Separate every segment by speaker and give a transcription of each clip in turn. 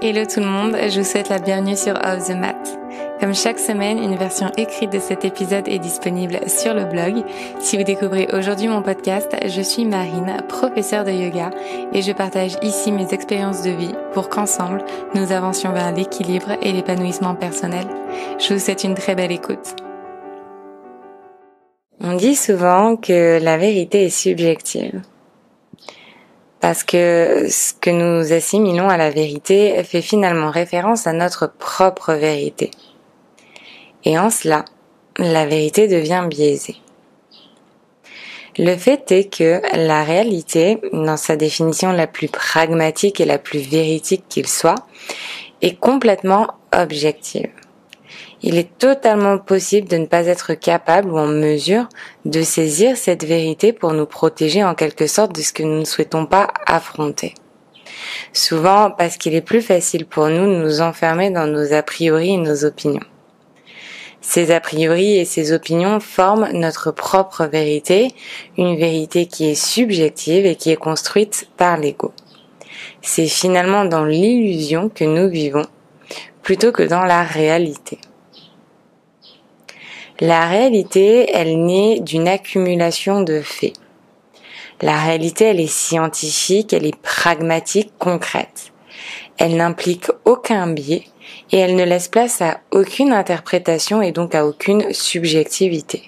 Speaker 1: Hello tout le monde, je vous souhaite la bienvenue sur Off the Mat. Comme chaque semaine, une version écrite de cet épisode est disponible sur le blog. Si vous découvrez aujourd'hui mon podcast, je suis Marine, professeure de yoga, et je partage ici mes expériences de vie pour qu'ensemble, nous avancions vers l'équilibre et l'épanouissement personnel. Je vous souhaite une très belle écoute. On dit souvent que la vérité est subjective parce que ce que nous assimilons à la vérité fait finalement référence à notre propre vérité. Et en cela, la vérité devient biaisée. Le fait est que la réalité, dans sa définition la plus pragmatique et la plus véridique qu'il soit, est complètement objective il est totalement possible de ne pas être capable ou en mesure de saisir cette vérité pour nous protéger en quelque sorte de ce que nous ne souhaitons pas affronter. Souvent parce qu'il est plus facile pour nous de nous enfermer dans nos a priori et nos opinions. Ces a priori et ces opinions forment notre propre vérité, une vérité qui est subjective et qui est construite par l'ego. C'est finalement dans l'illusion que nous vivons plutôt que dans la réalité. La réalité, elle naît d'une accumulation de faits. La réalité, elle est scientifique, elle est pragmatique, concrète. Elle n'implique aucun biais et elle ne laisse place à aucune interprétation et donc à aucune subjectivité.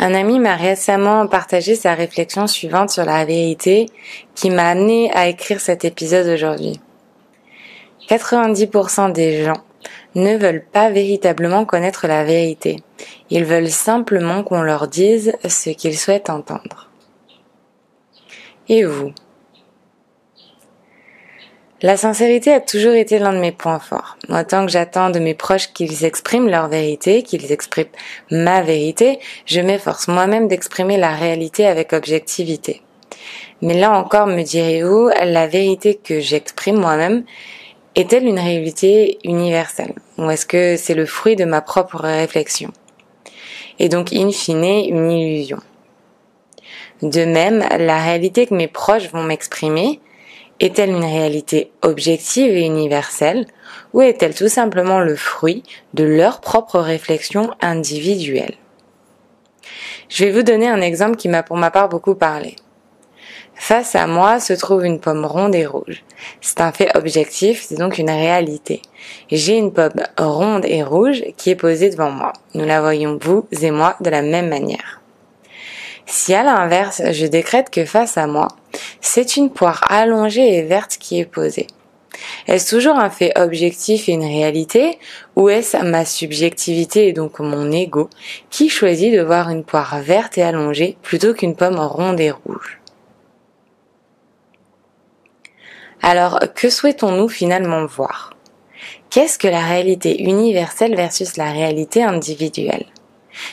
Speaker 1: Un ami m'a récemment partagé sa réflexion suivante sur la vérité qui m'a amené à écrire cet épisode aujourd'hui. 90% des gens ne veulent pas véritablement connaître la vérité. Ils veulent simplement qu'on leur dise ce qu'ils souhaitent entendre. Et vous? La sincérité a toujours été l'un de mes points forts. Autant que j'attends de mes proches qu'ils expriment leur vérité, qu'ils expriment ma vérité, je m'efforce moi-même d'exprimer la réalité avec objectivité. Mais là encore, me direz-vous, la vérité que j'exprime moi-même, est-elle une réalité universelle ou est-ce que c'est le fruit de ma propre réflexion? Et donc, in fine, une illusion. De même, la réalité que mes proches vont m'exprimer est-elle une réalité objective et universelle ou est-elle tout simplement le fruit de leur propre réflexion individuelle? Je vais vous donner un exemple qui m'a pour ma part beaucoup parlé. Face à moi se trouve une pomme ronde et rouge. C'est un fait objectif, c'est donc une réalité. J'ai une pomme ronde et rouge qui est posée devant moi. Nous la voyons, vous et moi, de la même manière. Si à l'inverse, je décrète que face à moi, c'est une poire allongée et verte qui est posée. Est-ce toujours un fait objectif et une réalité ou est-ce ma subjectivité et donc mon ego qui choisit de voir une poire verte et allongée plutôt qu'une pomme ronde et rouge? Alors, que souhaitons-nous finalement voir? Qu'est-ce que la réalité universelle versus la réalité individuelle?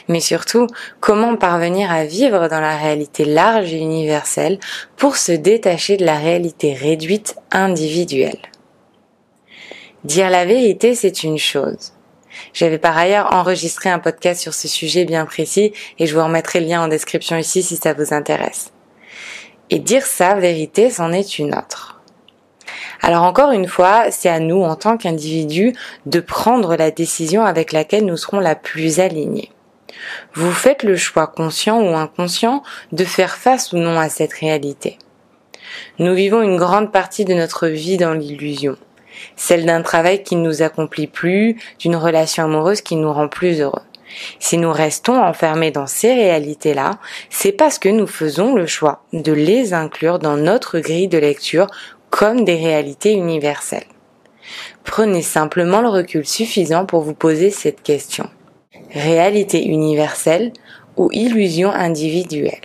Speaker 1: Mais surtout, comment parvenir à vivre dans la réalité large et universelle pour se détacher de la réalité réduite individuelle? Dire la vérité, c'est une chose. J'avais par ailleurs enregistré un podcast sur ce sujet bien précis et je vous remettrai le lien en description ici si ça vous intéresse. Et dire sa vérité, c'en est une autre. Alors encore une fois, c'est à nous en tant qu'individus de prendre la décision avec laquelle nous serons la plus alignés. Vous faites le choix conscient ou inconscient de faire face ou non à cette réalité. Nous vivons une grande partie de notre vie dans l'illusion, celle d'un travail qui ne nous accomplit plus, d'une relation amoureuse qui nous rend plus heureux. Si nous restons enfermés dans ces réalités-là, c'est parce que nous faisons le choix de les inclure dans notre grille de lecture comme des réalités universelles. Prenez simplement le recul suffisant pour vous poser cette question. Réalité universelle ou illusion individuelle?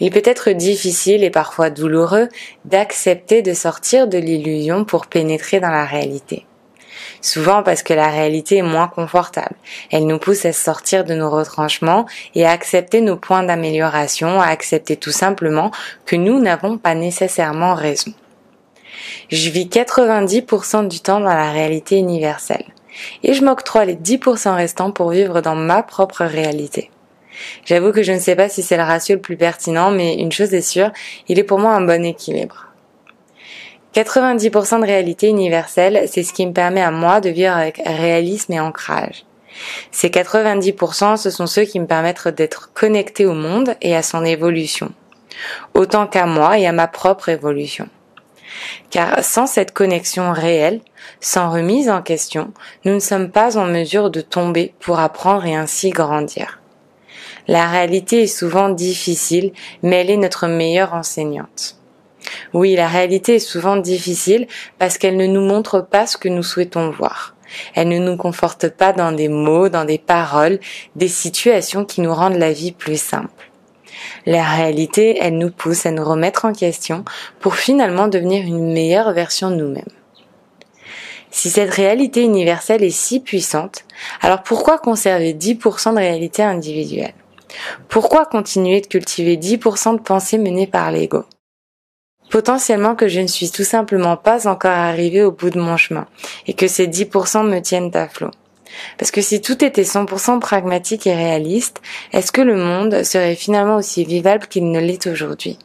Speaker 1: Il peut être difficile et parfois douloureux d'accepter de sortir de l'illusion pour pénétrer dans la réalité. Souvent parce que la réalité est moins confortable. Elle nous pousse à sortir de nos retranchements et à accepter nos points d'amélioration, à accepter tout simplement que nous n'avons pas nécessairement raison. Je vis 90% du temps dans la réalité universelle. Et je m'octroie les 10% restants pour vivre dans ma propre réalité. J'avoue que je ne sais pas si c'est le ratio le plus pertinent, mais une chose est sûre, il est pour moi un bon équilibre. 90% de réalité universelle, c'est ce qui me permet à moi de vivre avec réalisme et ancrage. Ces 90%, ce sont ceux qui me permettent d'être connecté au monde et à son évolution, autant qu'à moi et à ma propre évolution. Car sans cette connexion réelle, sans remise en question, nous ne sommes pas en mesure de tomber pour apprendre et ainsi grandir. La réalité est souvent difficile, mais elle est notre meilleure enseignante. Oui, la réalité est souvent difficile parce qu'elle ne nous montre pas ce que nous souhaitons voir. Elle ne nous conforte pas dans des mots, dans des paroles, des situations qui nous rendent la vie plus simple. La réalité, elle nous pousse à nous remettre en question pour finalement devenir une meilleure version de nous-mêmes. Si cette réalité universelle est si puissante, alors pourquoi conserver 10% de réalité individuelle? Pourquoi continuer de cultiver 10% de pensées menées par l'ego? Potentiellement que je ne suis tout simplement pas encore arrivé au bout de mon chemin et que ces 10% me tiennent à flot. Parce que si tout était 100% pragmatique et réaliste, est-ce que le monde serait finalement aussi vivable qu'il ne l'est aujourd'hui?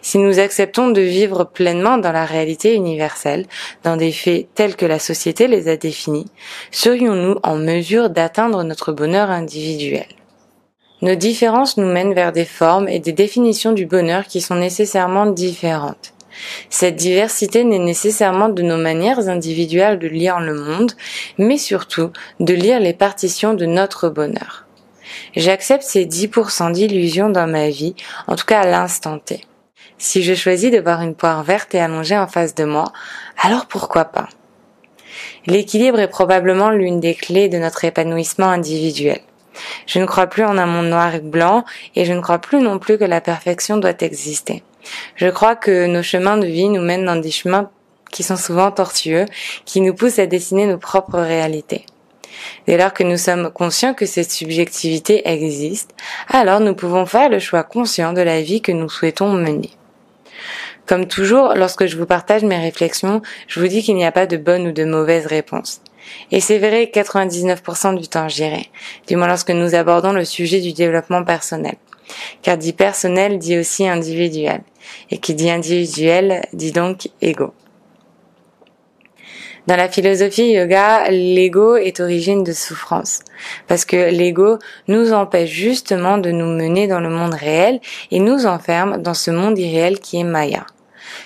Speaker 1: Si nous acceptons de vivre pleinement dans la réalité universelle, dans des faits tels que la société les a définis, serions-nous en mesure d'atteindre notre bonheur individuel? Nos différences nous mènent vers des formes et des définitions du bonheur qui sont nécessairement différentes. Cette diversité n'est nécessairement de nos manières individuelles de lire le monde, mais surtout de lire les partitions de notre bonheur. J'accepte ces 10% d'illusions dans ma vie, en tout cas à l'instant T. Si je choisis de voir une poire verte et allongée en face de moi, alors pourquoi pas? L'équilibre est probablement l'une des clés de notre épanouissement individuel. Je ne crois plus en un monde noir et blanc et je ne crois plus non plus que la perfection doit exister. Je crois que nos chemins de vie nous mènent dans des chemins qui sont souvent tortueux, qui nous poussent à dessiner nos propres réalités. Dès lors que nous sommes conscients que cette subjectivité existe, alors nous pouvons faire le choix conscient de la vie que nous souhaitons mener. Comme toujours, lorsque je vous partage mes réflexions, je vous dis qu'il n'y a pas de bonne ou de mauvaise réponse. Et c'est vrai 99% du temps, j'irai. Du moins lorsque nous abordons le sujet du développement personnel. Car dit personnel dit aussi individuel. Et qui dit individuel dit donc ego. Dans la philosophie yoga, l'ego est origine de souffrance. Parce que l'ego nous empêche justement de nous mener dans le monde réel et nous enferme dans ce monde irréel qui est Maya.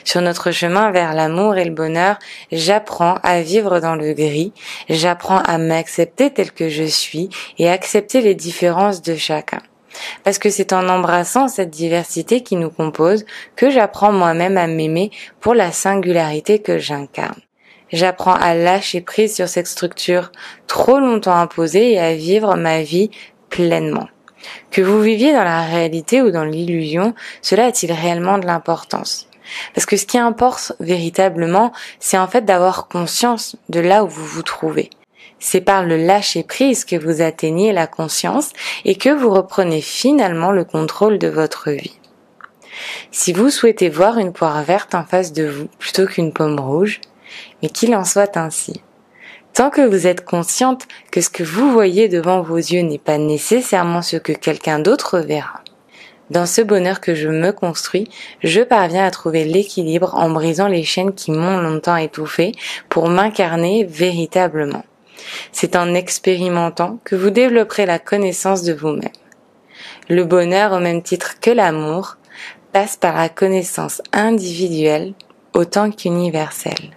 Speaker 1: Sur notre chemin vers l'amour et le bonheur, j'apprends à vivre dans le gris, j'apprends à m'accepter tel que je suis et accepter les différences de chacun. Parce que c'est en embrassant cette diversité qui nous compose que j'apprends moi-même à m'aimer pour la singularité que j'incarne. J'apprends à lâcher prise sur cette structure trop longtemps imposée et à vivre ma vie pleinement. Que vous viviez dans la réalité ou dans l'illusion, cela a-t-il réellement de l'importance? Parce que ce qui importe véritablement, c'est en fait d'avoir conscience de là où vous vous trouvez. C'est par le lâcher prise que vous atteignez la conscience et que vous reprenez finalement le contrôle de votre vie. Si vous souhaitez voir une poire verte en face de vous plutôt qu'une pomme rouge, mais qu'il en soit ainsi. Tant que vous êtes consciente que ce que vous voyez devant vos yeux n'est pas nécessairement ce que quelqu'un d'autre verra, dans ce bonheur que je me construis, je parviens à trouver l'équilibre en brisant les chaînes qui m'ont longtemps étouffé pour m'incarner véritablement. C'est en expérimentant que vous développerez la connaissance de vous-même. Le bonheur, au même titre que l'amour, passe par la connaissance individuelle autant qu'universelle.